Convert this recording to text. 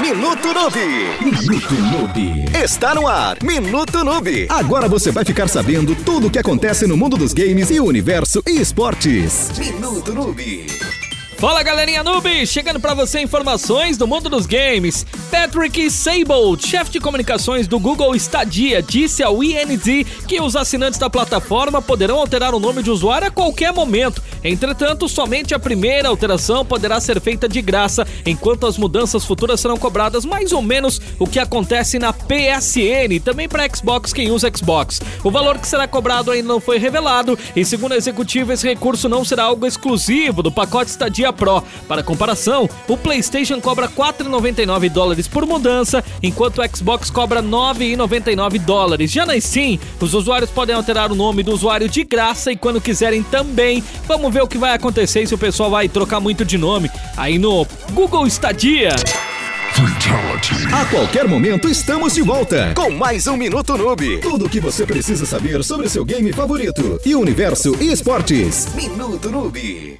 Minuto Noob. Minuto Noob. Está no ar. Minuto Noob. Agora você vai ficar sabendo tudo o que acontece no mundo dos games e universo e esportes. Minuto Noob. Fala galerinha noob, chegando para você informações do mundo dos games. Patrick Sable, chefe de comunicações do Google Stadia, disse ao IND que os assinantes da plataforma poderão alterar o nome de usuário a qualquer momento. Entretanto, somente a primeira alteração poderá ser feita de graça, enquanto as mudanças futuras serão cobradas mais ou menos o que acontece na PSN, também para Xbox quem usa Xbox. O valor que será cobrado ainda não foi revelado e, segundo a executiva, esse recurso não será algo exclusivo do pacote Stadia Pro. Para comparação, o PlayStation cobra 4,99 dólares por mudança, enquanto o Xbox cobra 9,99 dólares. Já na Steam, os usuários podem alterar o nome do usuário de graça e quando quiserem também. Vamos ver o que vai acontecer se o pessoal vai trocar muito de nome aí no Google Stadia. A qualquer momento estamos de volta. Com mais um Minuto Noob. Tudo o que você precisa saber sobre seu game favorito e universo e esportes. Minuto Noob.